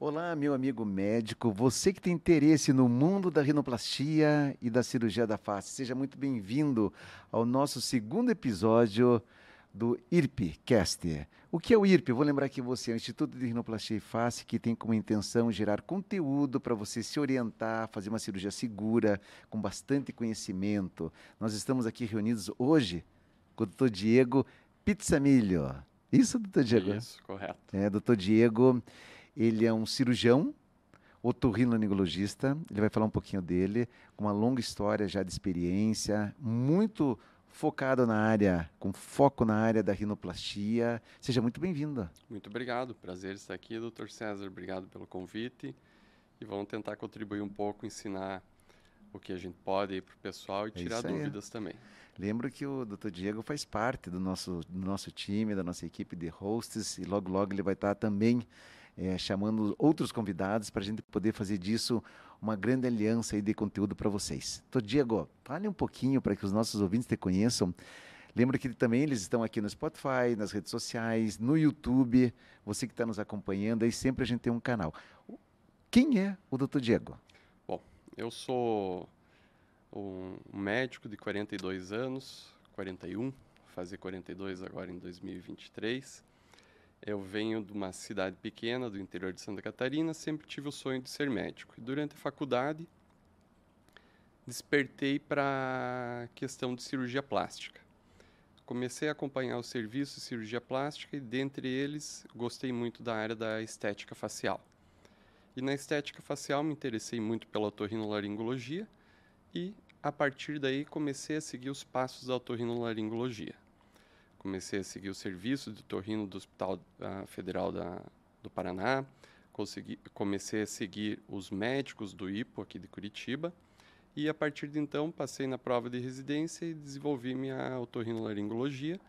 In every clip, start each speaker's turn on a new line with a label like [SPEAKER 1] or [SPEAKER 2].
[SPEAKER 1] Olá, meu amigo médico, você que tem interesse no mundo da rinoplastia e da cirurgia da face, seja muito bem-vindo ao nosso segundo episódio do IRP-Cast. O que é o IRP? vou lembrar que você é o Instituto de Rinoplastia e Face, que tem como intenção gerar conteúdo para você se orientar, fazer uma cirurgia segura, com bastante conhecimento. Nós estamos aqui reunidos hoje com o doutor Diego Pizzamilho. Isso, doutor Diego?
[SPEAKER 2] Isso, correto.
[SPEAKER 1] É, doutor Diego, ele é um cirurgião, otorrinolaringologista, ele vai falar um pouquinho dele, com uma longa história já de experiência, muito focado na área, com foco na área da rinoplastia. Seja muito bem-vindo.
[SPEAKER 2] Muito obrigado, prazer estar aqui, doutor César, obrigado pelo convite e vamos tentar contribuir um pouco, ensinar o que a gente pode para o pessoal e é tirar dúvidas também.
[SPEAKER 1] Lembro que o Dr. Diego faz parte do nosso, do nosso time, da nossa equipe de hosts, e logo, logo ele vai estar também é, chamando outros convidados para a gente poder fazer disso uma grande aliança de conteúdo para vocês. Dr. Diego, fale um pouquinho para que os nossos ouvintes te conheçam. Lembra que também eles estão aqui no Spotify, nas redes sociais, no YouTube. Você que está nos acompanhando, aí sempre a gente tem um canal. Quem é o Dr. Diego?
[SPEAKER 2] Bom, eu sou um médico de 42 anos, 41, fazer 42 agora em 2023. Eu venho de uma cidade pequena do interior de Santa Catarina, sempre tive o sonho de ser médico. E durante a faculdade, despertei para a questão de cirurgia plástica. Comecei a acompanhar o serviço de cirurgia plástica e, dentre eles, gostei muito da área da estética facial. E na estética facial me interessei muito pela otorrinolaringologia e a partir daí comecei a seguir os passos da otorrinolaringologia. Comecei a seguir o serviço de otorrino do Hospital uh, Federal da, do Paraná, consegui, comecei a seguir os médicos do IPO aqui de Curitiba. E a partir de então passei na prova de residência e desenvolvi minha otorrinolaringologia,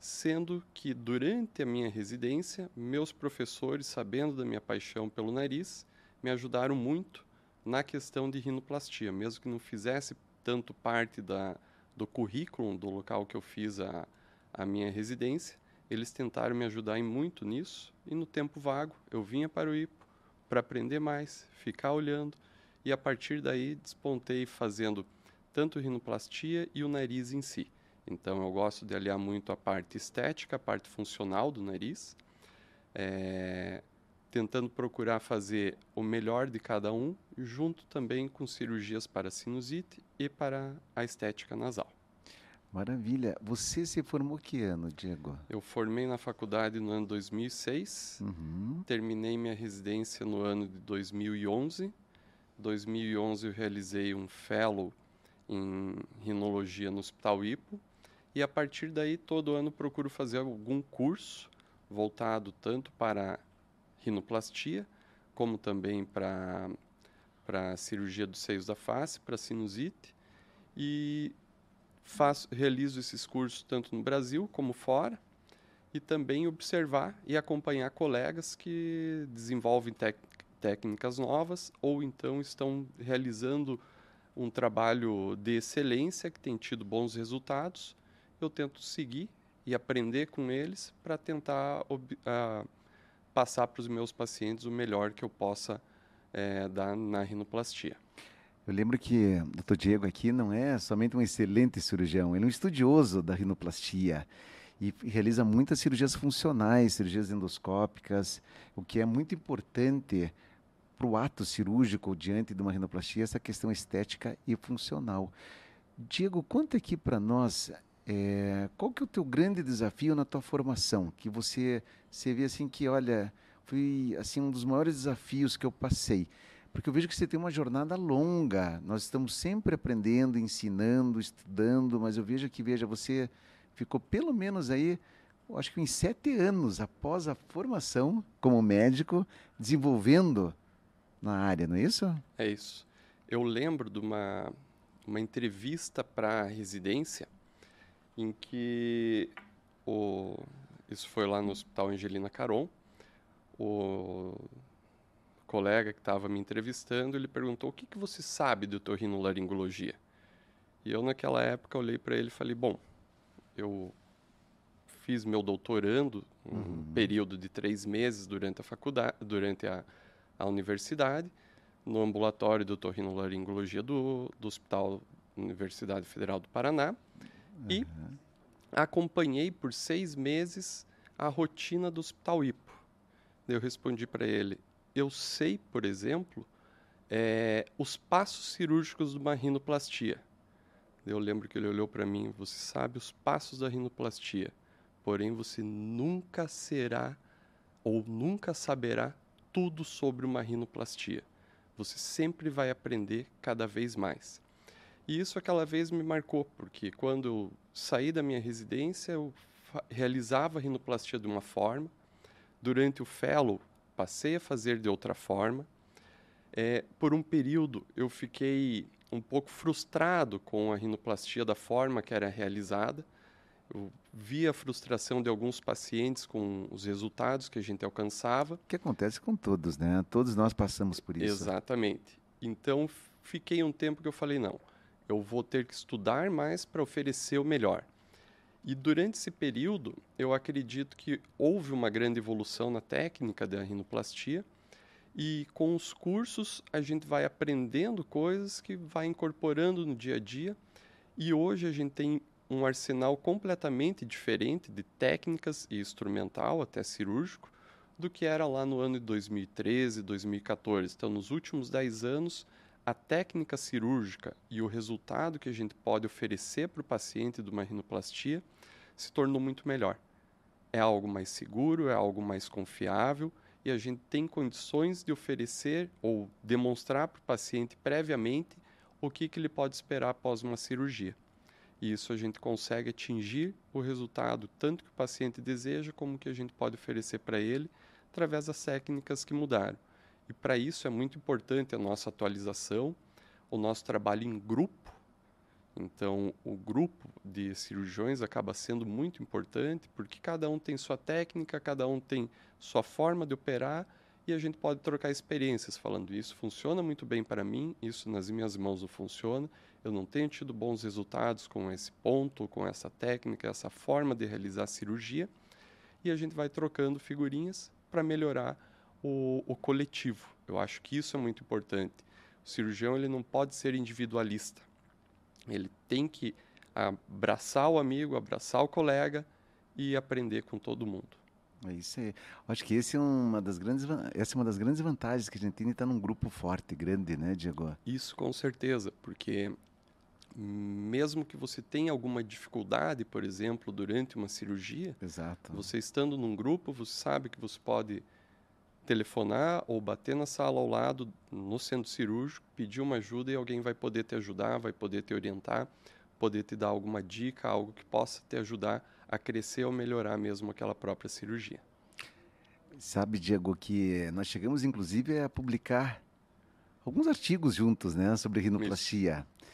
[SPEAKER 2] sendo que durante a minha residência, meus professores, sabendo da minha paixão pelo nariz, me ajudaram muito na questão de rinoplastia, mesmo que não fizesse tanto parte da, do currículo do local que eu fiz a, a minha residência, eles tentaram me ajudar em muito nisso e no tempo vago eu vinha para o IPO para aprender mais, ficar olhando e a partir daí despontei fazendo tanto rinoplastia e o nariz em si. Então eu gosto de aliar muito a parte estética, a parte funcional do nariz. É, tentando procurar fazer o melhor de cada um, junto também com cirurgias para sinusite e para a estética nasal.
[SPEAKER 1] Maravilha. Você se formou que ano, Diego?
[SPEAKER 2] Eu formei na faculdade no ano 2006, uhum. terminei minha residência no ano de 2011. 2011 eu realizei um fellow em rinologia no Hospital Ipo e a partir daí todo ano procuro fazer algum curso voltado tanto para rinoplastia, como também para para cirurgia dos seios da face, para sinusite e faço, realizo esses cursos tanto no Brasil como fora e também observar e acompanhar colegas que desenvolvem técnicas novas ou então estão realizando um trabalho de excelência que tem tido bons resultados. Eu tento seguir e aprender com eles para tentar uh, passar para os meus pacientes o melhor que eu possa é, dar na rinoplastia.
[SPEAKER 1] Eu lembro que o Dr. Diego aqui não é somente um excelente cirurgião, ele é um estudioso da rinoplastia e realiza muitas cirurgias funcionais, cirurgias endoscópicas, o que é muito importante para o ato cirúrgico diante de uma rinoplastia, essa questão estética e funcional. Diego, conta aqui para nós é, qual que é o teu grande desafio na tua formação? Que você, você vê assim que, olha, foi assim um dos maiores desafios que eu passei. Porque eu vejo que você tem uma jornada longa. Nós estamos sempre aprendendo, ensinando, estudando, mas eu vejo que, veja, você ficou pelo menos aí, acho que em sete anos após a formação como médico, desenvolvendo na área, não é isso?
[SPEAKER 2] É isso. Eu lembro de uma, uma entrevista para residência em que o, isso foi lá no Hospital Angelina Caron, o colega que estava me entrevistando, ele perguntou o que, que você sabe de otorrinolaringologia? E eu naquela época olhei para ele e falei, bom, eu fiz meu doutorando, um uhum. período de três meses durante a faculdade, durante a, à universidade, no ambulatório do torrinolaringologia do, do Hospital Universidade Federal do Paraná, uhum. e acompanhei por seis meses a rotina do Hospital Ipo. Eu respondi para ele: eu sei, por exemplo, é, os passos cirúrgicos de uma rinoplastia. Eu lembro que ele olhou para mim: você sabe os passos da rinoplastia, porém você nunca será ou nunca saberá tudo sobre uma rinoplastia. Você sempre vai aprender cada vez mais. E isso aquela vez me marcou, porque quando eu saí da minha residência, eu realizava a rinoplastia de uma forma. Durante o fellow, passei a fazer de outra forma. É, por um período, eu fiquei um pouco frustrado com a rinoplastia da forma que era realizada. Eu via a frustração de alguns pacientes com os resultados que a gente alcançava.
[SPEAKER 1] Que acontece com todos, né? Todos nós passamos por isso.
[SPEAKER 2] Exatamente. Então, fiquei um tempo que eu falei, não, eu vou ter que estudar mais para oferecer o melhor. E durante esse período, eu acredito que houve uma grande evolução na técnica da rinoplastia e com os cursos a gente vai aprendendo coisas que vai incorporando no dia a dia. E hoje a gente tem um arsenal completamente diferente de técnicas e instrumental, até cirúrgico, do que era lá no ano de 2013, 2014. Então, nos últimos 10 anos, a técnica cirúrgica e o resultado que a gente pode oferecer para o paciente de uma rinoplastia se tornou muito melhor. É algo mais seguro, é algo mais confiável e a gente tem condições de oferecer ou demonstrar para o paciente previamente o que, que ele pode esperar após uma cirurgia. E isso a gente consegue atingir o resultado tanto que o paciente deseja, como que a gente pode oferecer para ele através das técnicas que mudaram. E para isso é muito importante a nossa atualização, o nosso trabalho em grupo. Então, o grupo de cirurgiões acaba sendo muito importante, porque cada um tem sua técnica, cada um tem sua forma de operar e a gente pode trocar experiências falando isso funciona muito bem para mim, isso nas minhas mãos não funciona, eu não tenho tido bons resultados com esse ponto, com essa técnica, essa forma de realizar a cirurgia e a gente vai trocando figurinhas para melhorar o, o, coletivo. Eu acho que isso é muito importante. O cirurgião ele não pode ser individualista. Ele tem que abraçar o amigo, abraçar o colega e aprender com todo mundo.
[SPEAKER 1] É isso aí. Acho que esse é uma das grandes, essa é uma das grandes vantagens que a gente tem de estar num grupo forte, grande, né, Diego?
[SPEAKER 2] Isso com certeza, porque mesmo que você tenha alguma dificuldade, por exemplo, durante uma cirurgia,
[SPEAKER 1] Exato.
[SPEAKER 2] você estando num grupo, você sabe que você pode telefonar ou bater na sala ao lado, no centro cirúrgico, pedir uma ajuda e alguém vai poder te ajudar, vai poder te orientar, poder te dar alguma dica, algo que possa te ajudar a crescer ou melhorar mesmo aquela própria cirurgia.
[SPEAKER 1] Sabe, Diego, que nós chegamos inclusive a publicar alguns artigos juntos, né, sobre rinoplastia. Isso.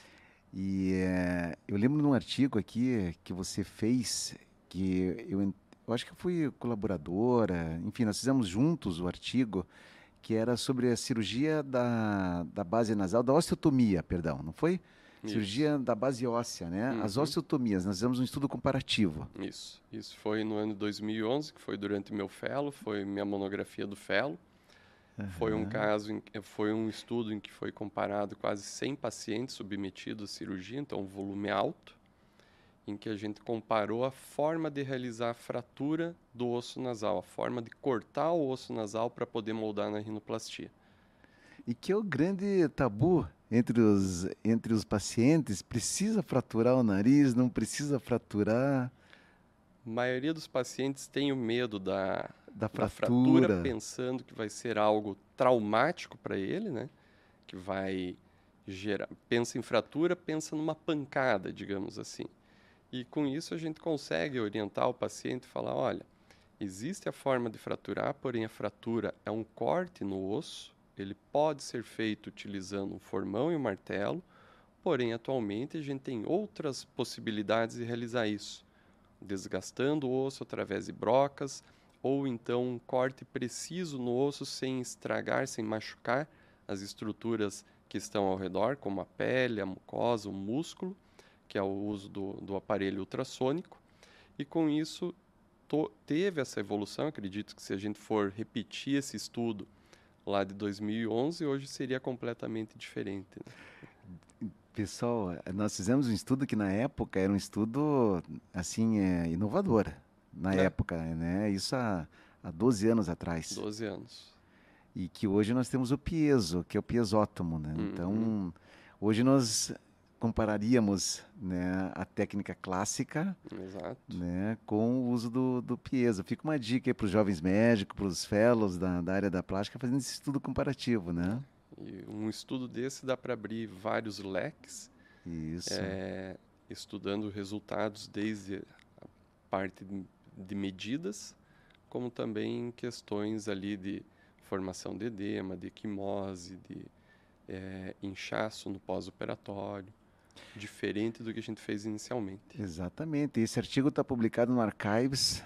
[SPEAKER 1] E é, eu lembro de um artigo aqui que você fez, que eu, eu acho que fui colaboradora, enfim, nós fizemos juntos o artigo, que era sobre a cirurgia da, da base nasal, da osteotomia, perdão, não foi? Isso. Cirurgia da base óssea, né? Uhum. As osteotomias, nós fizemos um estudo comparativo.
[SPEAKER 2] Isso, isso foi no ano 2011, que foi durante meu fellow, foi minha monografia do fellow. Uhum. Foi um caso, em, foi um estudo em que foi comparado quase 100 pacientes submetidos à cirurgia, então um volume alto, em que a gente comparou a forma de realizar a fratura do osso nasal, a forma de cortar o osso nasal para poder moldar na rinoplastia.
[SPEAKER 1] E que é o grande tabu entre os, entre os pacientes? Precisa fraturar o nariz? Não precisa fraturar?
[SPEAKER 2] A maioria dos pacientes tem o medo da,
[SPEAKER 1] da fratura. da fratura,
[SPEAKER 2] pensando que vai ser algo traumático para ele, né? Que vai gerar. Pensa em fratura, pensa numa pancada, digamos assim. E com isso a gente consegue orientar o paciente e falar: olha, existe a forma de fraturar, porém a fratura é um corte no osso. Ele pode ser feito utilizando um formão e um martelo, porém atualmente a gente tem outras possibilidades de realizar isso, desgastando o osso através de brocas ou então um corte preciso no osso sem estragar, sem machucar as estruturas que estão ao redor, como a pele, a mucosa, o músculo, que é o uso do, do aparelho ultrassônico. E com isso to, teve essa evolução. Acredito que se a gente for repetir esse estudo lá de 2011, hoje seria completamente diferente. Né?
[SPEAKER 1] Pessoal, nós fizemos um estudo que na época era um estudo assim é, inovador. Na é. época, né? Isso há, há 12 anos atrás.
[SPEAKER 2] 12 anos.
[SPEAKER 1] E que hoje nós temos o piezo, que é o piezótomo, né? Uhum. Então, hoje nós compararíamos né, a técnica clássica né, com o uso do, do piezo. Fica uma dica para os jovens médicos, para os fellows da, da área da plástica, fazendo esse estudo comparativo, né?
[SPEAKER 2] E um estudo desse dá para abrir vários leques.
[SPEAKER 1] Isso.
[SPEAKER 2] É, estudando resultados desde a parte de medidas, como também questões ali de formação de edema, de equimose, de é, inchaço no pós-operatório diferente do que a gente fez inicialmente.
[SPEAKER 1] Exatamente. Esse artigo está publicado no Archives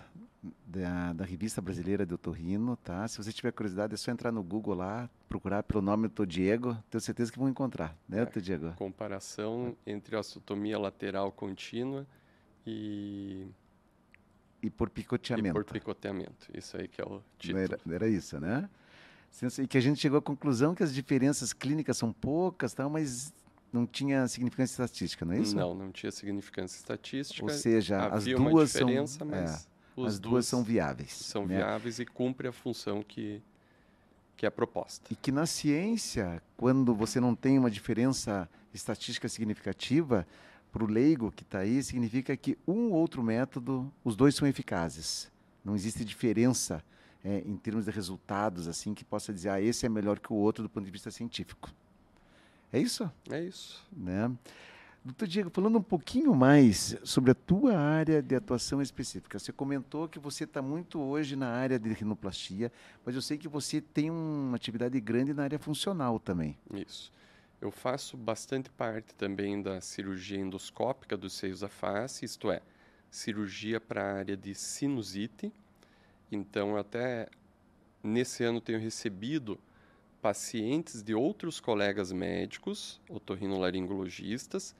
[SPEAKER 1] da, da, Revista Brasileira de Otorrino, tá? Se você tiver curiosidade, é só entrar no Google lá, procurar pelo nome do Diego, tenho certeza que vão encontrar, né, é, Diego?
[SPEAKER 2] Comparação entre osteotomia lateral contínua e
[SPEAKER 1] e por picoteamento. E
[SPEAKER 2] por picoteamento, isso aí que é o título.
[SPEAKER 1] Era, era isso, né? E que a gente chegou à conclusão que as diferenças clínicas são poucas, tal, mas não tinha significância estatística, não é isso?
[SPEAKER 2] Não, não tinha significância estatística.
[SPEAKER 1] Ou seja, as duas são, é, as duas são viáveis.
[SPEAKER 2] São né? viáveis e cumprem a função que que é proposta.
[SPEAKER 1] E que na ciência, quando você não tem uma diferença estatística significativa, para o leigo que está aí, significa que um ou outro método, os dois são eficazes. Não existe diferença é, em termos de resultados assim que possa dizer, ah, esse é melhor que o outro do ponto de vista científico. É isso?
[SPEAKER 2] É isso.
[SPEAKER 1] Né? Doutor Diego, falando um pouquinho mais sobre a tua área de atuação específica. Você comentou que você está muito hoje na área de rinoplastia, mas eu sei que você tem uma atividade grande na área funcional também.
[SPEAKER 2] Isso. Eu faço bastante parte também da cirurgia endoscópica dos seios da face, isto é, cirurgia para a área de sinusite. Então, até nesse ano tenho recebido pacientes de outros colegas médicos, otorrinolaringologistas,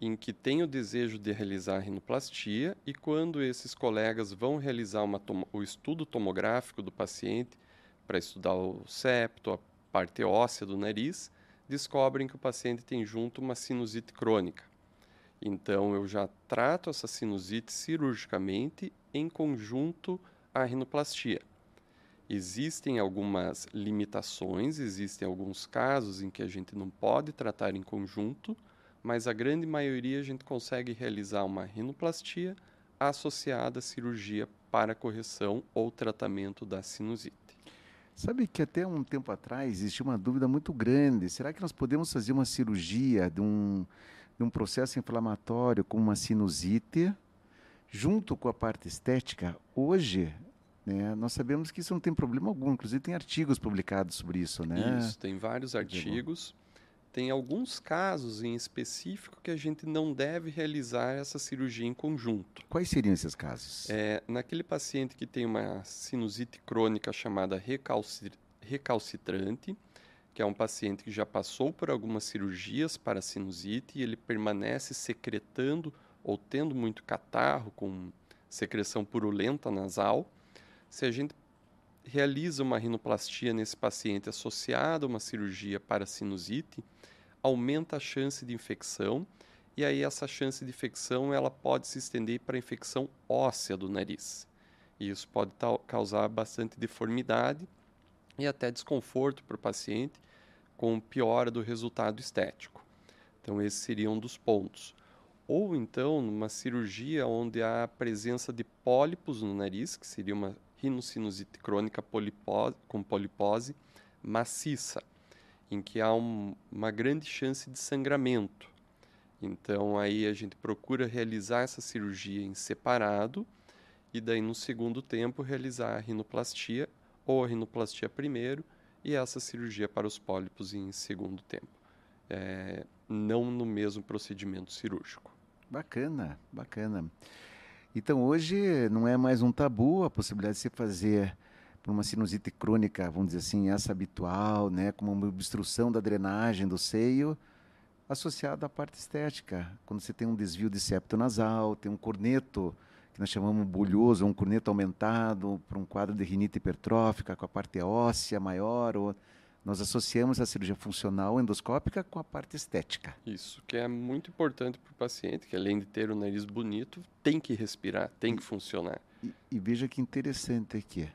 [SPEAKER 2] em que têm o desejo de realizar rinoplastia e quando esses colegas vão realizar uma, o estudo tomográfico do paciente para estudar o septo, a parte óssea do nariz, descobrem que o paciente tem junto uma sinusite crônica. Então eu já trato essa sinusite cirurgicamente em conjunto à rinoplastia. Existem algumas limitações, existem alguns casos em que a gente não pode tratar em conjunto, mas a grande maioria a gente consegue realizar uma rinoplastia associada à cirurgia para correção ou tratamento da sinusite.
[SPEAKER 1] Sabe que até um tempo atrás existia uma dúvida muito grande: será que nós podemos fazer uma cirurgia de um, de um processo inflamatório com uma sinusite junto com a parte estética? Hoje, né? Nós sabemos que isso não tem problema algum, inclusive tem artigos publicados sobre isso. Né?
[SPEAKER 2] Isso, tem vários artigos. Tem alguns casos em específico que a gente não deve realizar essa cirurgia em conjunto.
[SPEAKER 1] Quais seriam esses casos?
[SPEAKER 2] É, naquele paciente que tem uma sinusite crônica chamada recalcitrante, que é um paciente que já passou por algumas cirurgias para sinusite e ele permanece secretando ou tendo muito catarro com secreção purulenta nasal, se a gente realiza uma rinoplastia nesse paciente associada a uma cirurgia para sinusite, aumenta a chance de infecção e aí essa chance de infecção ela pode se estender para a infecção óssea do nariz. E isso pode causar bastante deformidade e até desconforto para o paciente, com piora do resultado estético. Então esse seria um dos pontos. Ou então, numa cirurgia onde há a presença de pólipos no nariz, que seria uma rinocinusite crônica polipose, com polipose maciça, em que há um, uma grande chance de sangramento. Então aí a gente procura realizar essa cirurgia em separado e daí no segundo tempo realizar a rinoplastia ou a rinoplastia primeiro e essa cirurgia para os pólipos em segundo tempo. É, não no mesmo procedimento cirúrgico.
[SPEAKER 1] Bacana, bacana. Então hoje não é mais um tabu a possibilidade de se fazer por uma sinusite crônica, vamos dizer assim, essa habitual, né, como uma obstrução da drenagem do seio, associada à parte estética. Quando você tem um desvio de septo nasal, tem um corneto, que nós chamamos bulhoso, um corneto aumentado, para um quadro de rinite hipertrófica, com a parte óssea maior, ou Nós associamos a cirurgia funcional endoscópica com a parte estética.
[SPEAKER 2] Isso, que é muito importante para o paciente, que além de ter o nariz bonito, tem que respirar, tem que funcionar.
[SPEAKER 1] E, e veja que interessante aqui,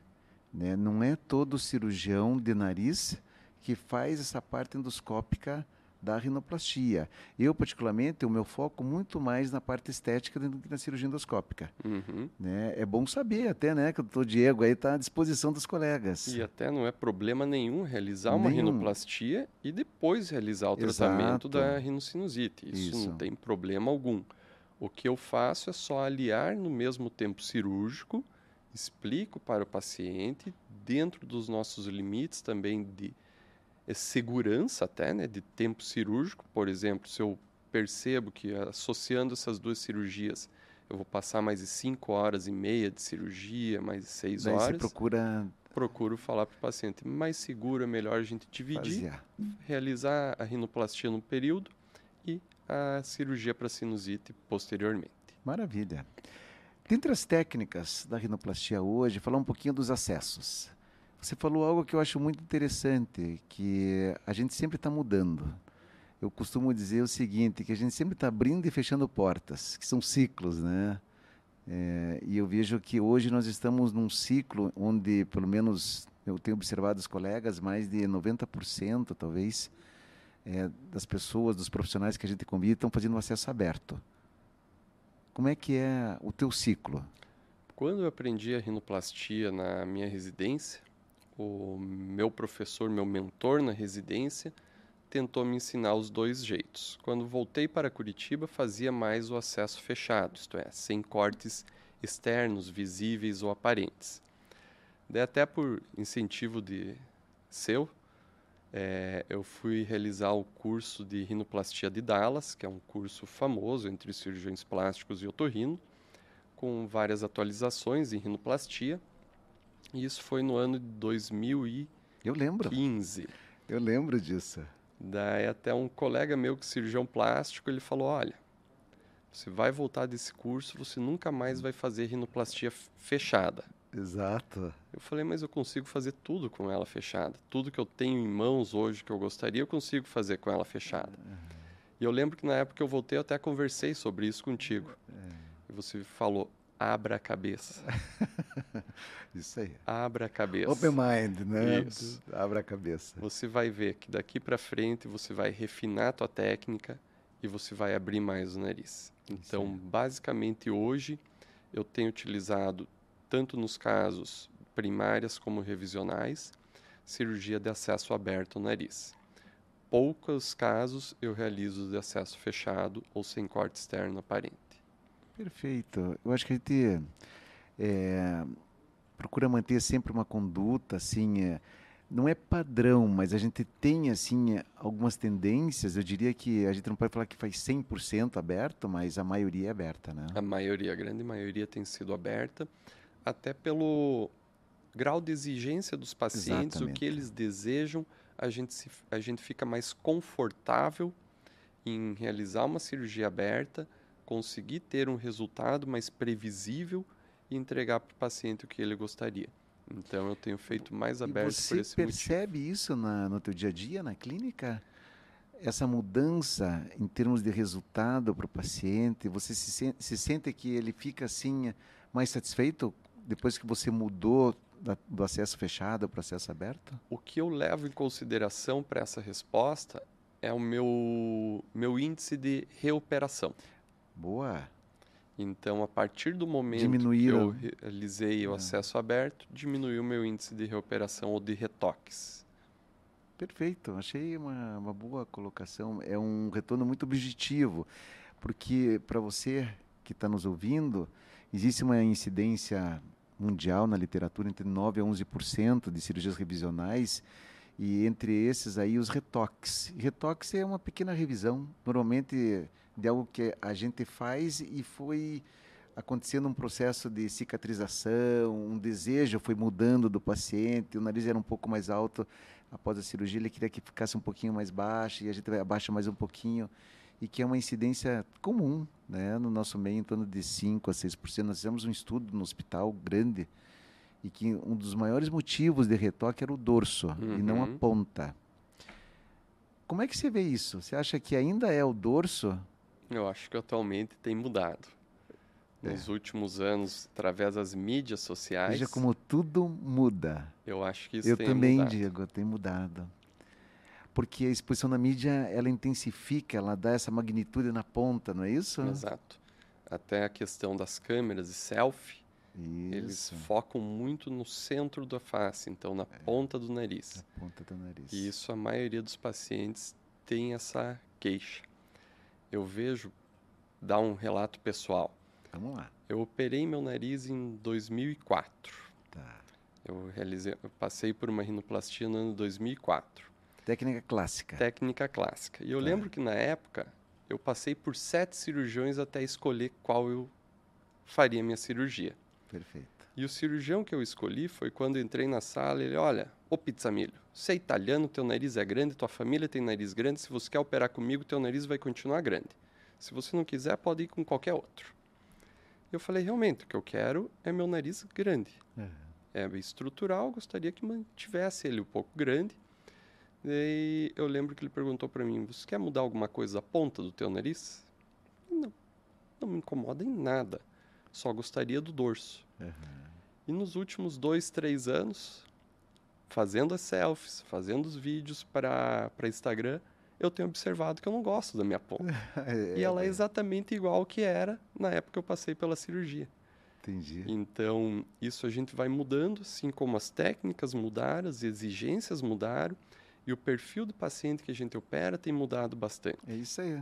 [SPEAKER 1] né? Não é todo cirurgião de nariz que faz essa parte endoscópica da rinoplastia. Eu, particularmente, o meu foco muito mais na parte estética do que na cirurgia endoscópica.
[SPEAKER 2] Uhum.
[SPEAKER 1] Né? É bom saber até, né, que o doutor Diego aí está à disposição dos colegas.
[SPEAKER 2] E até não é problema nenhum realizar uma nenhum. rinoplastia e depois realizar o tratamento Exato. da rinocinusite. Isso, Isso não tem problema algum. O que eu faço é só aliar no mesmo tempo cirúrgico, explico para o paciente, dentro dos nossos limites também de segurança até, né, de tempo cirúrgico. Por exemplo, se eu percebo que associando essas duas cirurgias eu vou passar mais de 5 horas e meia de cirurgia, mais de 6 horas. Você
[SPEAKER 1] procura
[SPEAKER 2] procuro falar para o paciente mais seguro, é melhor a gente dividir, Fazia. realizar a rinoplastia no período e a cirurgia para sinusite posteriormente.
[SPEAKER 1] Maravilha. Dentre as técnicas da rinoplastia hoje, falar um pouquinho dos acessos. Você falou algo que eu acho muito interessante, que a gente sempre está mudando. Eu costumo dizer o seguinte, que a gente sempre está abrindo e fechando portas, que são ciclos, né? É, e eu vejo que hoje nós estamos num ciclo onde, pelo menos eu tenho observado os colegas, mais de 90% talvez é, das pessoas, dos profissionais que a gente convida estão fazendo um acesso aberto. Como é que é o teu ciclo?
[SPEAKER 2] Quando eu aprendi a rinoplastia na minha residência, o meu professor, meu mentor na residência, tentou me ensinar os dois jeitos. Quando voltei para Curitiba, fazia mais o acesso fechado, isto é, sem cortes externos, visíveis ou aparentes. Daí até por incentivo de seu, é, eu fui realizar o curso de rinoplastia de Dallas, que é um curso famoso entre cirurgiões plásticos e otorrino, com várias atualizações em rinoplastia e isso foi no ano de 2015.
[SPEAKER 1] Eu lembro. Eu lembro disso.
[SPEAKER 2] Daí até um colega meu que é cirurgião plástico, ele falou, olha, você vai voltar desse curso, você nunca mais vai fazer rinoplastia fechada.
[SPEAKER 1] Exato.
[SPEAKER 2] Eu falei, mas eu consigo fazer tudo com ela fechada. Tudo que eu tenho em mãos hoje que eu gostaria, eu consigo fazer com ela fechada. Uhum. E eu lembro que na época que eu voltei, eu até conversei sobre isso contigo. Uhum. E você falou, abra a cabeça.
[SPEAKER 1] Isso aí.
[SPEAKER 2] Abra a cabeça.
[SPEAKER 1] Open mind, né? Isso. Abra a cabeça.
[SPEAKER 2] Você vai ver que daqui para frente você vai refinar a tua técnica e você vai abrir mais o nariz. Então, basicamente hoje eu tenho utilizado tanto nos casos primárias como revisionais cirurgia de acesso aberto ao nariz. Poucos casos eu realizo de acesso fechado ou sem corte externo aparente.
[SPEAKER 1] Perfeito. Eu acho que a gente é, procura manter sempre uma conduta assim, é, não é padrão, mas a gente tem assim algumas tendências. Eu diria que a gente não pode falar que faz 100% aberto, mas a maioria é aberta, né?
[SPEAKER 2] A maioria, a grande maioria tem sido aberta, até pelo grau de exigência dos pacientes, Exatamente. o que eles desejam, a gente, se, a gente fica mais confortável em realizar uma cirurgia aberta conseguir ter um resultado mais previsível e entregar para o paciente o que ele gostaria. Então eu tenho feito mais aberto por esse
[SPEAKER 1] motivo. Você percebe isso na, no teu dia a dia na clínica? Essa mudança em termos de resultado para o paciente, você se sente, se sente que ele fica assim mais satisfeito depois que você mudou da, do acesso fechado para o acesso aberto?
[SPEAKER 2] O que eu levo em consideração para essa resposta é o meu, meu índice de reoperação.
[SPEAKER 1] Boa.
[SPEAKER 2] Então, a partir do momento Diminuíram. que eu realizei o é. acesso aberto, diminuiu o meu índice de reoperação ou de retoques.
[SPEAKER 1] Perfeito, achei uma, uma boa colocação. É um retorno muito objetivo, porque para você que está nos ouvindo, existe uma incidência mundial na literatura entre 9 a 11% de cirurgias revisionais e entre esses aí os retoques. retoques é uma pequena revisão, normalmente de algo que a gente faz e foi acontecendo um processo de cicatrização, um desejo foi mudando do paciente, o nariz era um pouco mais alto após a cirurgia, ele queria que ficasse um pouquinho mais baixo e a gente abaixa mais um pouquinho e que é uma incidência comum, né, no nosso meio em torno de 5 a 6%. Nós fizemos um estudo no hospital grande e que um dos maiores motivos de retoque era o dorso
[SPEAKER 2] uhum.
[SPEAKER 1] e não a uhum. ponta. Como é que você vê isso? Você acha que ainda é o dorso?
[SPEAKER 2] Eu acho que atualmente tem mudado. É. Nos últimos anos, através das mídias sociais.
[SPEAKER 1] Veja como tudo muda.
[SPEAKER 2] Eu acho que isso
[SPEAKER 1] eu
[SPEAKER 2] tem
[SPEAKER 1] também,
[SPEAKER 2] mudado.
[SPEAKER 1] Diego, tem mudado. Porque a exposição na mídia, ela intensifica, ela dá essa magnitude na ponta, não é isso?
[SPEAKER 2] Exato. Até a questão das câmeras e selfie,
[SPEAKER 1] isso.
[SPEAKER 2] eles focam muito no centro da face, então na é. ponta do nariz.
[SPEAKER 1] Na ponta do nariz.
[SPEAKER 2] E isso a maioria dos pacientes tem essa queixa. Eu vejo, dar um relato pessoal.
[SPEAKER 1] Vamos lá.
[SPEAKER 2] Eu operei meu nariz em 2004.
[SPEAKER 1] Tá.
[SPEAKER 2] Eu realizei, eu passei por uma rinoplastia no ano 2004.
[SPEAKER 1] Técnica clássica.
[SPEAKER 2] Técnica clássica. E eu
[SPEAKER 1] tá.
[SPEAKER 2] lembro que na época eu passei por sete cirurgiões até escolher qual eu faria minha cirurgia.
[SPEAKER 1] Perfeito.
[SPEAKER 2] E o cirurgião que eu escolhi foi quando entrei na sala, ele, olha, ô Pizzamilho, você é italiano, teu nariz é grande, tua família tem nariz grande, se você quer operar comigo, teu nariz vai continuar grande. Se você não quiser, pode ir com qualquer outro. Eu falei, realmente, o que eu quero é meu nariz grande.
[SPEAKER 1] Uhum.
[SPEAKER 2] É estrutural, gostaria que mantivesse ele um pouco grande. E eu lembro que ele perguntou para mim, você quer mudar alguma coisa da ponta do teu nariz? Não, não me incomoda em nada. Só gostaria do dorso.
[SPEAKER 1] Uhum.
[SPEAKER 2] E nos últimos dois, três anos, fazendo as selfies, fazendo os vídeos para Instagram, eu tenho observado que eu não gosto da minha ponta.
[SPEAKER 1] é,
[SPEAKER 2] e ela é,
[SPEAKER 1] é
[SPEAKER 2] exatamente igual ao que era na época que eu passei pela cirurgia.
[SPEAKER 1] Entendi.
[SPEAKER 2] Então, isso a gente vai mudando, assim como as técnicas mudaram, as exigências mudaram, e o perfil do paciente que a gente opera tem mudado bastante.
[SPEAKER 1] É isso aí.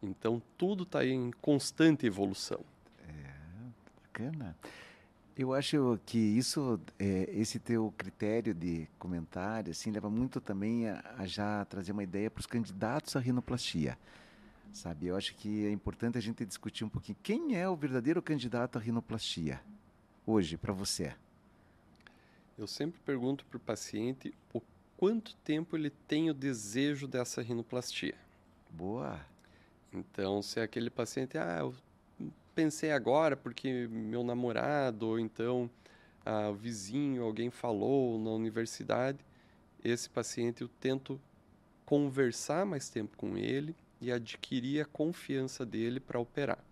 [SPEAKER 2] Então, tudo está em constante evolução.
[SPEAKER 1] É, bacana. Eu acho que isso, é, esse teu critério de comentário, assim, leva muito também a, a já trazer uma ideia para os candidatos à rinoplastia, sabe? Eu acho que é importante a gente discutir um pouquinho quem é o verdadeiro candidato à rinoplastia hoje para você.
[SPEAKER 2] Eu sempre pergunto para o paciente o quanto tempo ele tem o desejo dessa rinoplastia.
[SPEAKER 1] Boa.
[SPEAKER 2] Então, se é aquele paciente, ah, eu pensei agora porque meu namorado ou então ah, o vizinho, alguém falou na universidade, esse paciente eu tento conversar mais tempo com ele e adquirir a confiança dele para operar.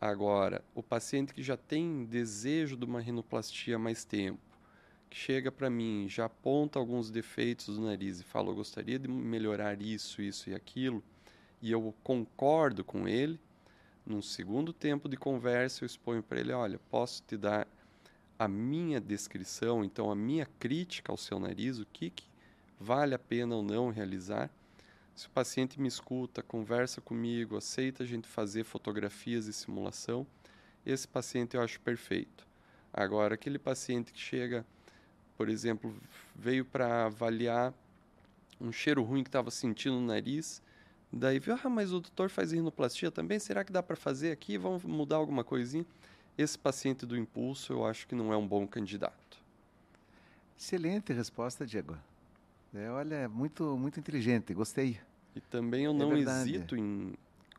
[SPEAKER 2] Agora, o paciente que já tem desejo de uma rinoplastia há mais tempo, que chega para mim, já aponta alguns defeitos do nariz e fala: Eu gostaria de melhorar isso, isso e aquilo, e eu concordo com ele, num segundo tempo de conversa, eu exponho para ele: olha, posso te dar a minha descrição, então a minha crítica ao seu nariz, o que, que vale a pena ou não realizar. Se o paciente me escuta, conversa comigo, aceita a gente fazer fotografias e simulação, esse paciente eu acho perfeito. Agora, aquele paciente que chega, por exemplo, veio para avaliar um cheiro ruim que estava sentindo no nariz, Daí viu, ah, mas o doutor faz rinoplastia também, será que dá para fazer aqui? Vamos mudar alguma coisinha? Esse paciente do impulso eu acho que não é um bom candidato.
[SPEAKER 1] Excelente resposta, Diego. É, olha, é muito, muito inteligente, gostei.
[SPEAKER 2] E também eu
[SPEAKER 1] é
[SPEAKER 2] não
[SPEAKER 1] verdade.
[SPEAKER 2] hesito em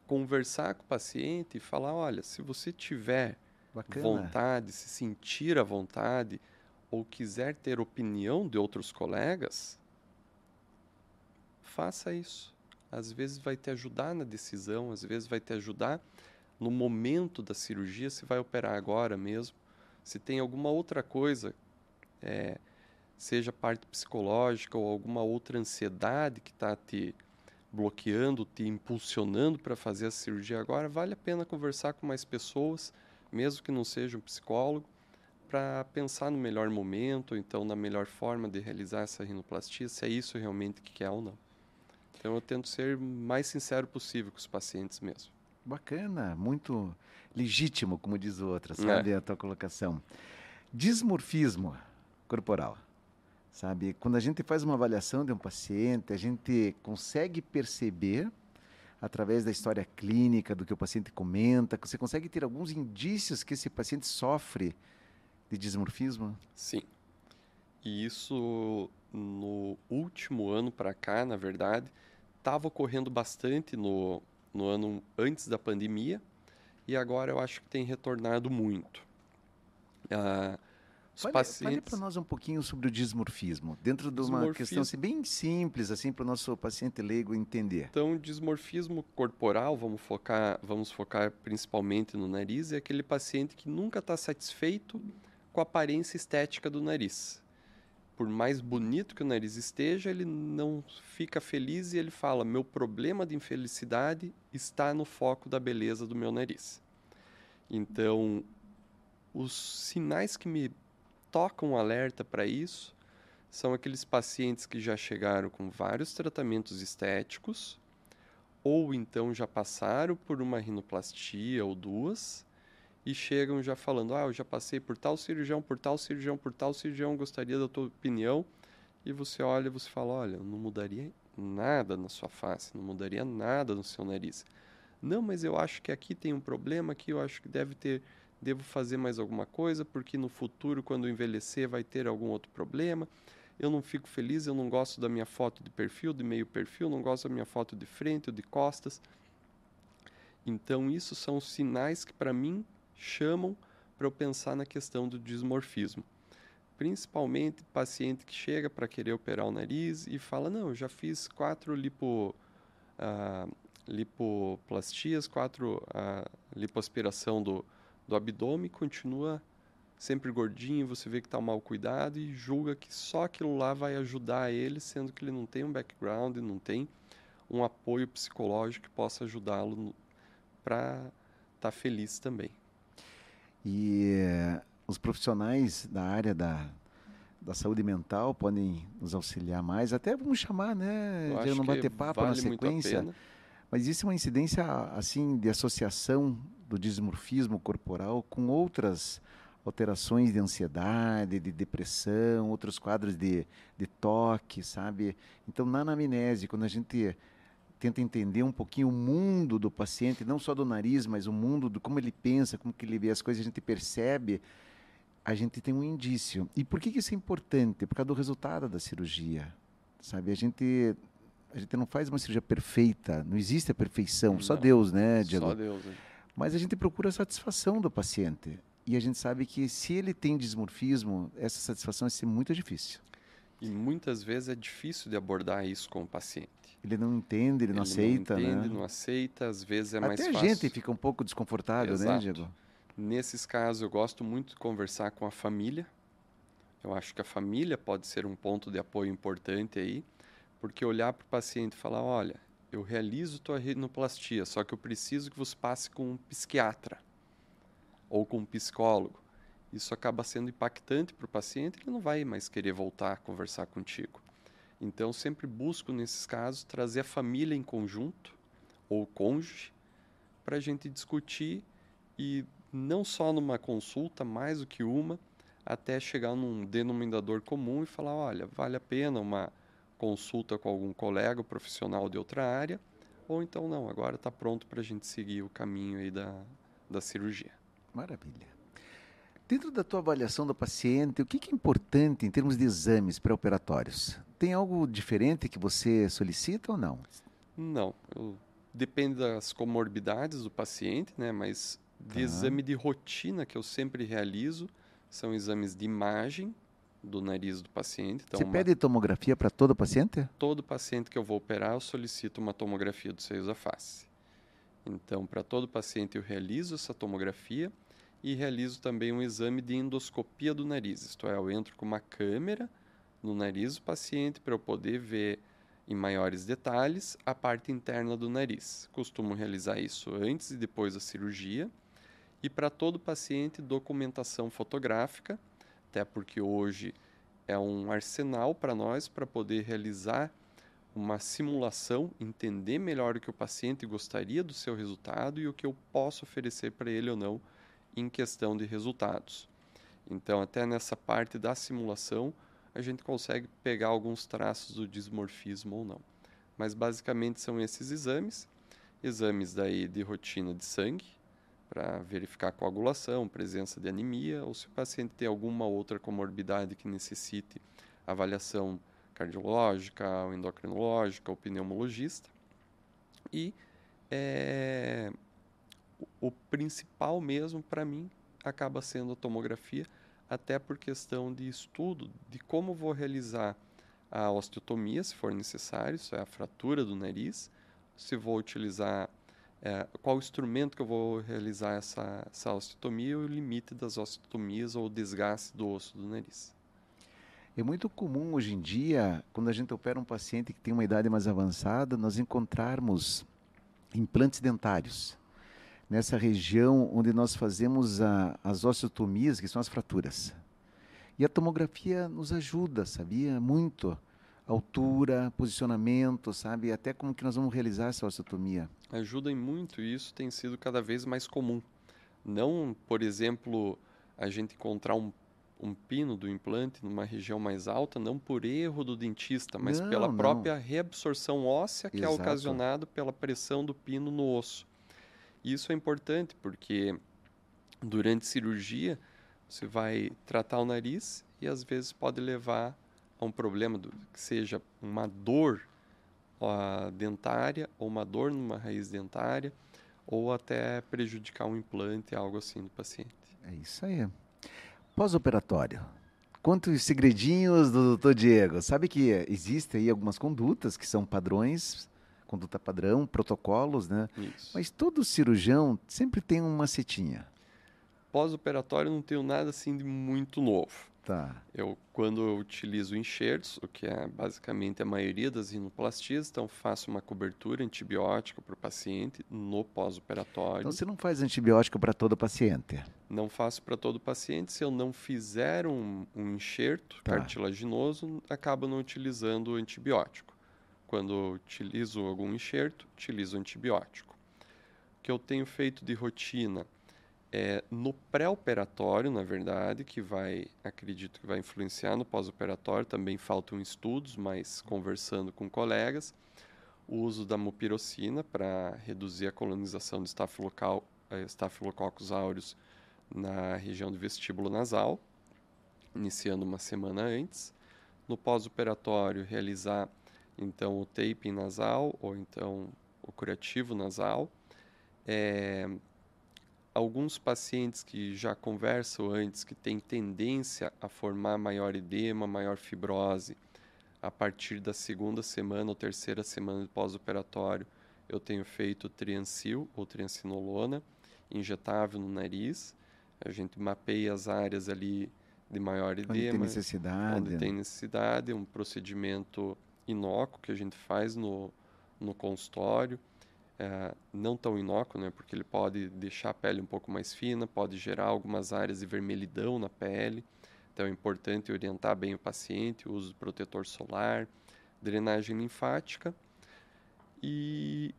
[SPEAKER 2] conversar com o paciente e falar, olha, se você tiver
[SPEAKER 1] Bacana.
[SPEAKER 2] vontade, se sentir à vontade, ou quiser ter opinião de outros colegas, faça isso às vezes vai te ajudar na decisão, às vezes vai te ajudar no momento da cirurgia, se vai operar agora mesmo, se tem alguma outra coisa, é, seja parte psicológica ou alguma outra ansiedade que está te bloqueando, te impulsionando para fazer a cirurgia agora, vale a pena conversar com mais pessoas, mesmo que não seja um psicólogo, para pensar no melhor momento, então na melhor forma de realizar essa rinoplastia, se é isso realmente que quer ou não. Então eu tento ser o mais sincero possível com os pacientes mesmo.
[SPEAKER 1] Bacana, muito legítimo, como diz o outro, sabe é. a tua colocação. Dismorfismo corporal, sabe? Quando a gente faz uma avaliação de um paciente, a gente consegue perceber através da história clínica, do que o paciente comenta, você consegue ter alguns indícios que esse paciente sofre de dismorfismo?
[SPEAKER 2] Sim. E isso no último ano para cá, na verdade, estava ocorrendo bastante no, no ano antes da pandemia e agora eu acho que tem retornado muito. Ah,
[SPEAKER 1] Fale, pacientes... fale para nós um pouquinho sobre o dismorfismo, dentro de uma questão assim, bem simples, assim, para o nosso paciente leigo entender.
[SPEAKER 2] Então, dismorfismo corporal, vamos focar, vamos focar principalmente no nariz, é aquele paciente que nunca está satisfeito com a aparência estética do nariz. Por mais bonito que o nariz esteja, ele não fica feliz e ele fala: meu problema de infelicidade está no foco da beleza do meu nariz. Então, os sinais que me tocam alerta para isso são aqueles pacientes que já chegaram com vários tratamentos estéticos ou então já passaram por uma rinoplastia ou duas e chegam já falando: "Ah, eu já passei por tal cirurgião, por tal cirurgião, por tal cirurgião, gostaria da tua opinião". E você olha e você fala: "Olha, não mudaria nada na sua face, não mudaria nada no seu nariz". Não, mas eu acho que aqui tem um problema, aqui eu acho que deve ter devo fazer mais alguma coisa, porque no futuro, quando envelhecer, vai ter algum outro problema. Eu não fico feliz, eu não gosto da minha foto de perfil, de meio perfil, não gosto da minha foto de frente ou de costas. Então, isso são sinais que, para mim, chamam para eu pensar na questão do dismorfismo. Principalmente paciente que chega para querer operar o nariz e fala: Não, eu já fiz quatro lipo, uh, lipoplastias, quatro uh, lipoaspiração do, do abdômen, continua sempre gordinho, você vê que está mal cuidado e julga que só aquilo lá vai ajudar ele, sendo que ele não tem um background, não tem um apoio psicológico que possa ajudá-lo para estar tá feliz também.
[SPEAKER 1] E eh, os profissionais da área da, da saúde mental podem nos auxiliar mais, até vamos chamar, né? Já não bater papo vale na sequência. Mas existe uma incidência assim de associação do dismorfismo corporal com outras alterações de ansiedade, de depressão, outros quadros de, de toque, sabe? Então, na anamnese, quando a gente tenta entender um pouquinho o mundo do paciente, não só do nariz, mas o mundo do como ele pensa, como que ele vê as coisas, a gente percebe, a gente tem um indício. E por que, que isso é importante? Por causa do resultado da cirurgia, sabe? A gente a gente não faz uma cirurgia perfeita, não existe a perfeição, não, só Deus, né, Diego?
[SPEAKER 2] Só Deus. Né?
[SPEAKER 1] Mas a gente procura a satisfação do paciente. E a gente sabe que se ele tem dismorfismo, essa satisfação vai ser muito difícil.
[SPEAKER 2] E muitas vezes é difícil de abordar isso com o paciente.
[SPEAKER 1] Ele não entende, ele, ele não aceita,
[SPEAKER 2] não entende,
[SPEAKER 1] né?
[SPEAKER 2] não aceita, às vezes é
[SPEAKER 1] Até
[SPEAKER 2] mais
[SPEAKER 1] fácil.
[SPEAKER 2] Até
[SPEAKER 1] a gente fica um pouco desconfortável, né, Exato. né, Diego?
[SPEAKER 2] Nesses casos, eu gosto muito de conversar com a família. Eu acho que a família pode ser um ponto de apoio importante aí, porque olhar para o paciente e falar, olha, eu realizo tua rinoplastia, só que eu preciso que você passe com um psiquiatra ou com um psicólogo. Isso acaba sendo impactante para o paciente, ele não vai mais querer voltar a conversar contigo. Então, sempre busco, nesses casos, trazer a família em conjunto, ou cônjuge, para a gente discutir e não só numa consulta, mais do que uma, até chegar num denominador comum e falar: olha, vale a pena uma consulta com algum colega profissional de outra área, ou então não, agora está pronto para a gente seguir o caminho aí da, da cirurgia.
[SPEAKER 1] Maravilha. Dentro da tua avaliação do paciente, o que, que é importante em termos de exames pré-operatórios? Tem algo diferente que você solicita ou não?
[SPEAKER 2] Não, eu, depende das comorbidades do paciente, né? Mas de tá. exame de rotina que eu sempre realizo são exames de imagem do nariz do paciente.
[SPEAKER 1] Então, Você uma... pede tomografia para todo paciente?
[SPEAKER 2] Todo paciente que eu vou operar, eu solicito uma tomografia dos seios da face. Então, para todo paciente, eu realizo essa tomografia e realizo também um exame de endoscopia do nariz. Isto é, eu entro com uma câmera no nariz do paciente para eu poder ver em maiores detalhes a parte interna do nariz. Costumo realizar isso antes e depois da cirurgia. E para todo paciente, documentação fotográfica até porque hoje é um arsenal para nós para poder realizar uma simulação, entender melhor o que o paciente gostaria do seu resultado e o que eu posso oferecer para ele ou não em questão de resultados. Então, até nessa parte da simulação, a gente consegue pegar alguns traços do dismorfismo ou não. Mas basicamente são esses exames, exames daí de rotina de sangue, para verificar coagulação, presença de anemia, ou se o paciente tem alguma outra comorbidade que necessite avaliação cardiológica, endocrinológica, ou pneumologista. E é, o principal mesmo para mim acaba sendo a tomografia, até por questão de estudo de como vou realizar a osteotomia, se for necessário, isso é a fratura do nariz, se vou utilizar é, qual instrumento que eu vou realizar essa, essa osteotomia e o limite das osteotomias ou desgaste do osso do nariz.
[SPEAKER 1] É muito comum hoje em dia, quando a gente opera um paciente que tem uma idade mais avançada, nós encontrarmos implantes dentários nessa região onde nós fazemos a, as osteotomias, que são as fraturas. E a tomografia nos ajuda, sabia? Muito. Altura, posicionamento, sabe? Até como que nós vamos realizar essa osteotomia.
[SPEAKER 2] Ajuda em muito e isso tem sido cada vez mais comum. Não, por exemplo, a gente encontrar um um pino do implante numa região mais alta, não por erro do dentista, mas
[SPEAKER 1] não,
[SPEAKER 2] pela
[SPEAKER 1] não.
[SPEAKER 2] própria reabsorção óssea que
[SPEAKER 1] Exato.
[SPEAKER 2] é ocasionada pela pressão do pino no osso. Isso é importante porque durante cirurgia você vai tratar o nariz e às vezes pode levar a um problema do, que seja uma dor dentária ou uma dor numa raiz dentária ou até prejudicar um implante, algo assim do paciente.
[SPEAKER 1] É isso aí. Pós-operatório. Quantos segredinhos do doutor Diego? Sabe que existem aí algumas condutas que são padrões, conduta padrão, protocolos, né?
[SPEAKER 2] Isso.
[SPEAKER 1] Mas todo cirurgião sempre tem uma setinha.
[SPEAKER 2] Pós-operatório não tenho nada assim de muito novo.
[SPEAKER 1] Tá.
[SPEAKER 2] Eu, quando eu utilizo enxertos, o que é basicamente a maioria das rinoplastias, então faço uma cobertura antibiótica para o paciente no pós-operatório.
[SPEAKER 1] Então você não faz antibiótico para todo paciente.
[SPEAKER 2] Não faço para todo paciente. Se eu não fizer um, um enxerto
[SPEAKER 1] Tá.
[SPEAKER 2] cartilaginoso, acabo não utilizando o antibiótico. Quando utilizo algum enxerto, utilizo antibiótico. O que eu tenho feito de rotina é no pré-operatório, na verdade, que vai, acredito que vai influenciar no pós-operatório, também faltam estudos, mas conversando com colegas, o uso da mupirocina para reduzir a colonização de estafilocal, eh, Staphylococcus aureus na região do vestíbulo nasal, iniciando uma semana antes. No pós-operatório, realizar então o taping nasal ou então o curativo nasal. É, alguns pacientes que já conversam antes, que têm tendência a formar maior edema, maior fibrose, a partir da segunda semana ou terceira semana do pós-operatório, eu tenho feito triancil ou triancinolona, injetável no nariz. A gente mapeia as áreas ali de maior
[SPEAKER 1] Onde tem
[SPEAKER 2] edema,
[SPEAKER 1] necessidade.
[SPEAKER 2] onde tem
[SPEAKER 1] né?
[SPEAKER 2] necessidade, um procedimento inócuo que a gente faz no, no consultório. É, não tão inócuo, né, porque ele pode deixar a pele um pouco mais fina, pode gerar algumas áreas de vermelhidão na pele. Então é importante orientar bem o paciente, o uso do protetor solar, drenagem linfática. E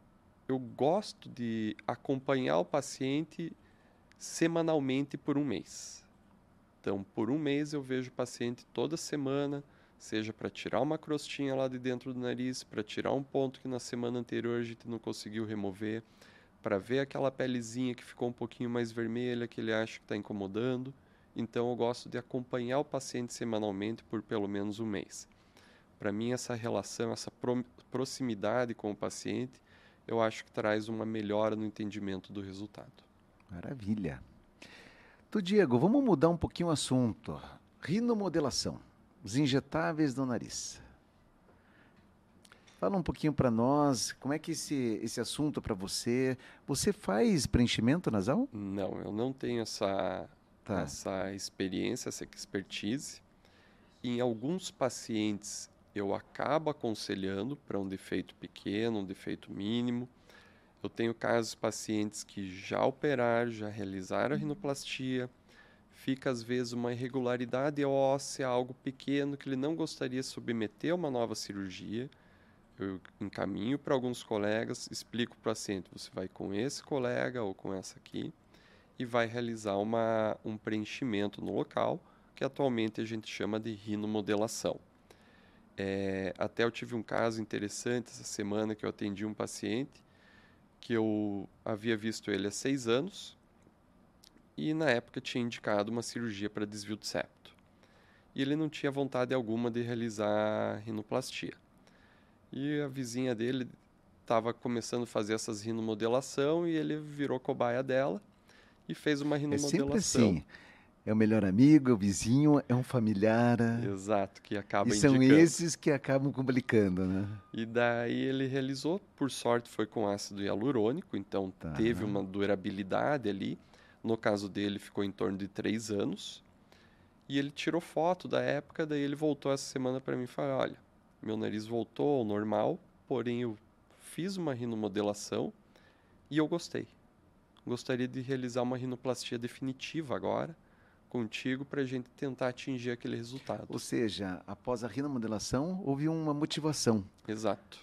[SPEAKER 2] eu gosto de acompanhar o paciente semanalmente por um mês. Então, por um mês eu vejo o paciente toda semana, seja para tirar uma crostinha lá de dentro do nariz, para tirar um ponto que na semana anterior a gente não conseguiu remover, para ver aquela pelezinha que ficou um pouquinho mais vermelha, que ele acha que está incomodando. Então, eu gosto de acompanhar o paciente semanalmente por pelo menos um mês. Para mim, essa relação, essa pro proximidade com o paciente, eu acho que traz uma melhora no entendimento do resultado.
[SPEAKER 1] Maravilha. Tu, Diego, vamos mudar um pouquinho o assunto. Rinomodelação. Os injetáveis do nariz. Fala um pouquinho para nós, como é que esse, esse assunto para você? Você faz preenchimento nasal?
[SPEAKER 2] Não, eu não tenho essa,
[SPEAKER 1] Tá.
[SPEAKER 2] essa experiência, essa expertise. Em alguns pacientes, eu acabo aconselhando para um defeito pequeno, um defeito mínimo. Eu tenho casos de pacientes que já operaram, já realizaram a rinoplastia, fica às vezes uma irregularidade óssea, algo pequeno que ele não gostaria de submeter a uma nova cirurgia. Eu encaminho para alguns colegas, explico para o paciente: você vai com esse colega ou com essa aqui e vai realizar uma, um preenchimento no local, que atualmente a gente chama de rinomodelação. É, até eu tive um caso interessante essa semana que eu atendi um paciente que eu havia visto ele há seis anos e na época tinha indicado uma cirurgia para desvio de septo. E ele não tinha vontade alguma de realizar rinoplastia. E a vizinha dele estava começando a fazer essas rinomodelação e ele virou cobaia dela e fez uma
[SPEAKER 1] É
[SPEAKER 2] rinomodelação.
[SPEAKER 1] sempre assim. É o melhor amigo, é o vizinho, é um familiar. é-
[SPEAKER 2] Exato, que acaba
[SPEAKER 1] E são
[SPEAKER 2] indicando.
[SPEAKER 1] esses que acabam complicando, né?
[SPEAKER 2] E daí ele realizou, por sorte foi com ácido hialurônico, então
[SPEAKER 1] Tá.
[SPEAKER 2] teve uma durabilidade ali. No caso dele ficou em torno de três anos. E ele tirou foto da época, daí ele voltou essa semana para mim e falou, olha, meu nariz voltou ao normal, porém eu fiz uma rinomodelação e eu gostei. Gostaria de realizar uma rinoplastia definitiva agora contigo para a gente tentar atingir aquele resultado.
[SPEAKER 1] Ou seja, após a rinomodelação, houve uma motivação.
[SPEAKER 2] Exato.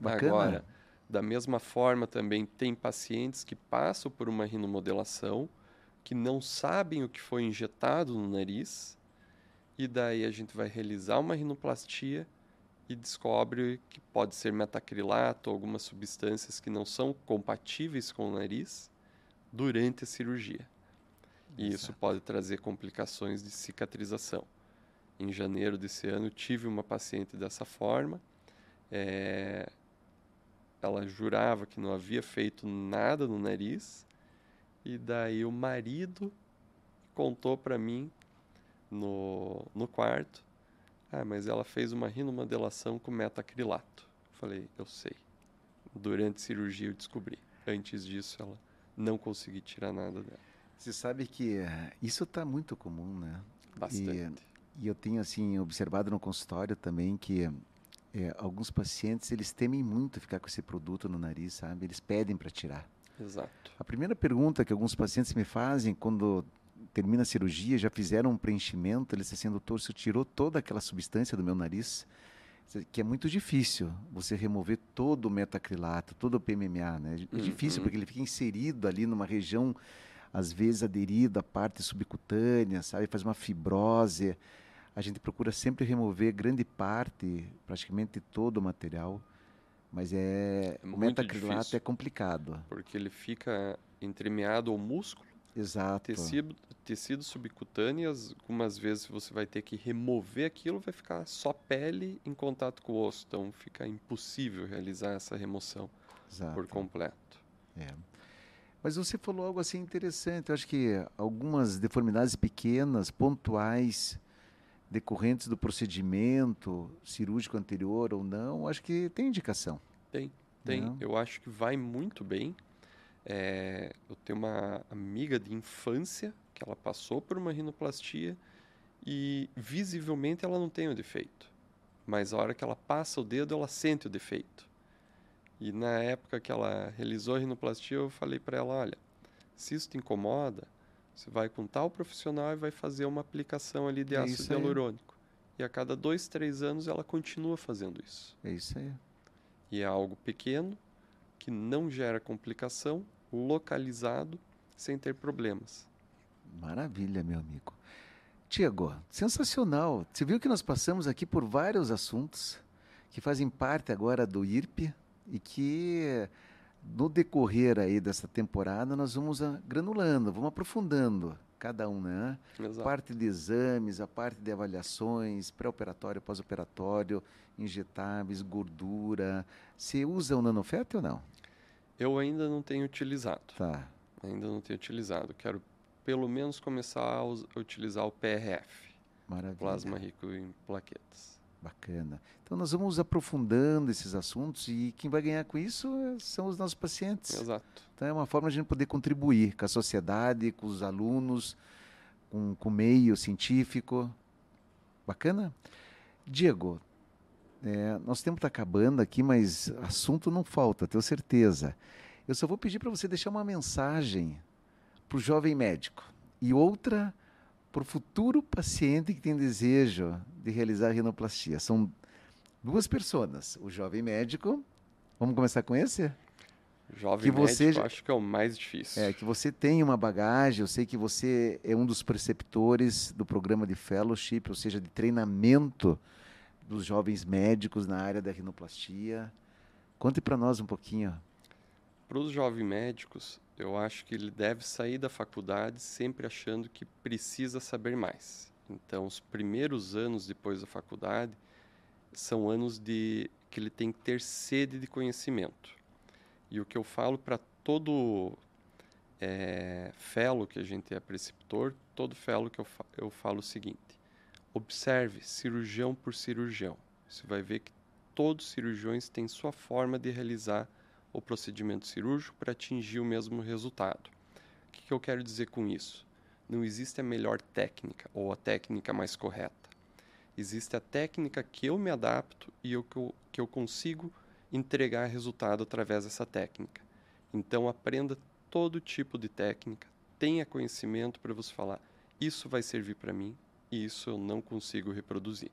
[SPEAKER 1] Bacana.
[SPEAKER 2] Agora, da mesma forma, também tem pacientes que passam por uma rinomodelação, que não sabem o que foi injetado no nariz, e daí a gente vai realizar uma rinoplastia e descobre que pode ser metacrilato, algumas substâncias que não são compatíveis com o nariz durante a cirurgia. E isso pode trazer complicações de cicatrização. Em janeiro desse ano, tive uma paciente dessa forma. eh, ela jurava que não havia feito nada no nariz. E daí o marido contou para mim no, no quarto. Ah, mas ela fez uma rinomodelação com metacrilato. Falei, eu sei. Durante a cirurgia eu descobri. Antes disso, ela não consegui tirar nada dela.
[SPEAKER 1] Você sabe que eh, isso está muito comum, né?
[SPEAKER 2] Bastante.
[SPEAKER 1] E eu tenho assim observado no consultório também que eh, alguns pacientes eles temem muito ficar com esse produto no nariz, sabe? Eles pedem para tirar.
[SPEAKER 2] Exato.
[SPEAKER 1] A primeira pergunta que alguns pacientes me fazem quando termina a cirurgia, já fizeram um preenchimento, eles dizem assim, doutor, você tirou toda aquela substância do meu nariz, que é muito difícil você remover todo o metacrilato, todo o PMMA, né? É difícil
[SPEAKER 2] Uhum.
[SPEAKER 1] porque ele fica inserido ali numa região, às vezes aderido à parte subcutânea, sabe? Faz uma fibrose. A gente procura sempre remover grande parte, praticamente todo o material, mas é,
[SPEAKER 2] É
[SPEAKER 1] o metacrilato
[SPEAKER 2] difícil.
[SPEAKER 1] é complicado.
[SPEAKER 2] Porque ele fica entremeado ao músculo,
[SPEAKER 1] Exato.
[SPEAKER 2] tecido, tecido subcutâneo, as- algumas vezes você vai ter que remover aquilo, vai ficar só pele em contato com o osso. Então fica impossível realizar essa remoção
[SPEAKER 1] Exato.
[SPEAKER 2] por completo.
[SPEAKER 1] É. Mas você falou algo assim interessante. Eu acho que algumas deformidades pequenas, pontuais, decorrentes do procedimento cirúrgico anterior ou não, acho que tem indicação.
[SPEAKER 2] Tem, tem.
[SPEAKER 1] Não.
[SPEAKER 2] Eu acho que vai muito bem. É, eu tenho uma amiga de infância que ela passou por uma rinoplastia e visivelmente ela não tem o defeito. Mas a hora que ela passa o dedo, ela sente o defeito. E na época que ela realizou a rinoplastia, eu falei para ela, olha, se isso te incomoda, você vai com tal profissional e vai fazer uma aplicação ali de
[SPEAKER 1] É
[SPEAKER 2] ácido hialurônico. E a cada dois, três anos ela continua fazendo isso.
[SPEAKER 1] É isso aí.
[SPEAKER 2] E é algo pequeno, que não gera complicação, localizado, sem ter problemas.
[SPEAKER 1] Maravilha, meu amigo. Tiago, sensacional. Você viu que nós passamos aqui por vários assuntos que fazem parte agora do IRP e que no decorrer aí dessa temporada nós vamos granulando, vamos aprofundando cada um, né?
[SPEAKER 2] Exato.
[SPEAKER 1] parte de exames, a parte de avaliações, pré-operatório, pós-operatório, injetáveis, gordura. Você usa o nanofet ou não?
[SPEAKER 2] Eu ainda não tenho utilizado.
[SPEAKER 1] Tá.
[SPEAKER 2] Ainda não tenho utilizado. Quero pelo menos começar a utilizar o PRF,
[SPEAKER 1] Maravilha.
[SPEAKER 2] plasma rico em plaquetas.
[SPEAKER 1] Bacana. Então nós vamos aprofundando esses assuntos e quem vai ganhar com isso são os nossos pacientes.
[SPEAKER 2] Exato.
[SPEAKER 1] Então é uma forma de a gente poder contribuir com a sociedade, com os alunos, com, com o meio científico. Bacana? Diego, é, nosso tempo está acabando aqui, mas assunto não falta, tenho certeza. Eu só vou pedir para você deixar uma mensagem para o jovem médico e outra para o futuro paciente que tem desejo de realizar a rinoplastia. São duas pessoas, o jovem médico. Vamos começar com esse?
[SPEAKER 2] Jovem
[SPEAKER 1] Que você
[SPEAKER 2] médico,
[SPEAKER 1] já-
[SPEAKER 2] acho que é o mais difícil.
[SPEAKER 1] É, que você tem uma bagagem, eu sei que você é um dos preceptores do programa de fellowship, ou seja, de treinamento dos jovens médicos na área da rinoplastia. Conte para nós um pouquinho.
[SPEAKER 2] Para os jovens médicos, eu acho que ele deve sair da faculdade sempre achando que precisa saber mais. Então, os primeiros anos depois da faculdade são anos de que ele tem que ter sede de conhecimento. E o que eu falo para todo é, fellow, que a gente é preceptor, todo fellow que eu, fa eu falo o seguinte: observe cirurgião por cirurgião. Você vai ver que todos os cirurgiões têm sua forma de realizar o procedimento cirúrgico para atingir o mesmo resultado. O que, que eu quero dizer com isso? Não existe a melhor técnica ou a técnica mais correta. Existe a técnica que eu me adapto e eu, que, eu, que eu consigo entregar resultado através dessa técnica. Então aprenda todo tipo de técnica, tenha conhecimento para você falar: isso vai servir para mim e isso eu não consigo reproduzir.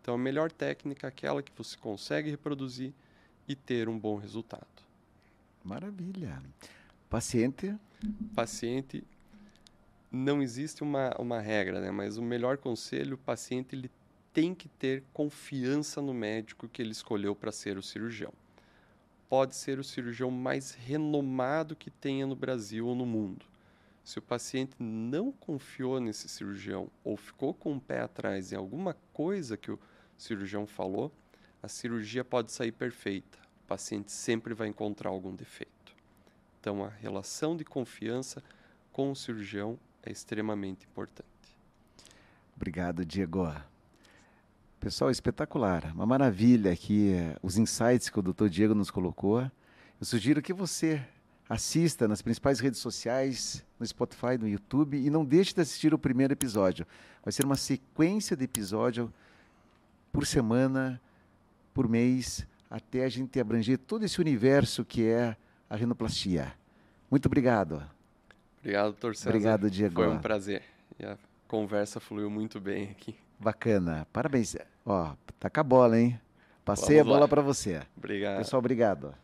[SPEAKER 2] Então a melhor técnica é aquela que você consegue reproduzir e ter um bom resultado.
[SPEAKER 1] Maravilha. Paciente?
[SPEAKER 2] Paciente, não existe uma, uma regra, né? mas o melhor conselho, o paciente ele tem que ter confiança no médico que ele escolheu para ser o cirurgião. Pode ser o cirurgião mais renomado que tenha no Brasil ou no mundo. Se o paciente não confiou nesse cirurgião ou ficou com o pé atrás em alguma coisa que o cirurgião falou, a cirurgia pode sair perfeita. O paciente sempre vai encontrar algum defeito. Então, a relação de confiança com o cirurgião é extremamente importante.
[SPEAKER 1] Obrigado, Diego. Pessoal, espetacular. Uma maravilha aqui eh, os insights que o Dr. Diego nos colocou. Eu sugiro que você assista nas principais redes sociais, no Spotify, no YouTube e não deixe de assistir o primeiro episódio. Vai ser uma sequência de episódio por semana, por mês, até a gente abranger todo esse universo que é a rinoplastia. Muito obrigado.
[SPEAKER 2] Obrigado, César.
[SPEAKER 1] Obrigado, Diego.
[SPEAKER 2] Foi um prazer. E a conversa fluiu muito bem aqui.
[SPEAKER 1] Bacana. Parabéns. Ó, tá com a bola, hein? Passei Vamos a bola para você.
[SPEAKER 2] Obrigado.
[SPEAKER 1] Pessoal, obrigado.